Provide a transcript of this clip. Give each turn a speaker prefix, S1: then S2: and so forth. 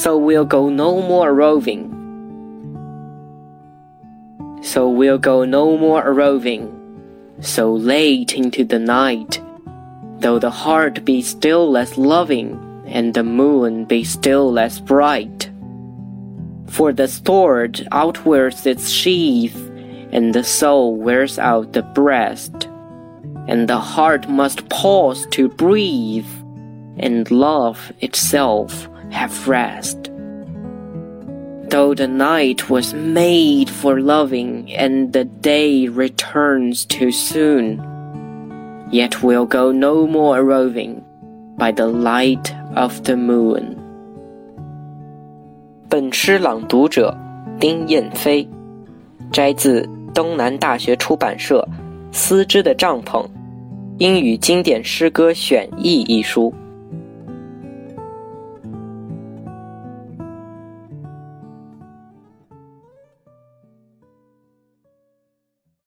S1: so we'll go no more roving. So we'll go no more roving, so late into the night, though the heart be still less loving, and the moon be still less bright. For the sword outwears its sheath, and the soul wears out the breast, and the heart must pause to breathe, and love itself have rest. Though the night was made for loving and the day returns too soon, yet we'll go no more roving by the light of the moon.
S2: 本诗朗读者丁雁飞，摘自东南大学出版社《丝织的帐篷》英语经典诗歌选译一书。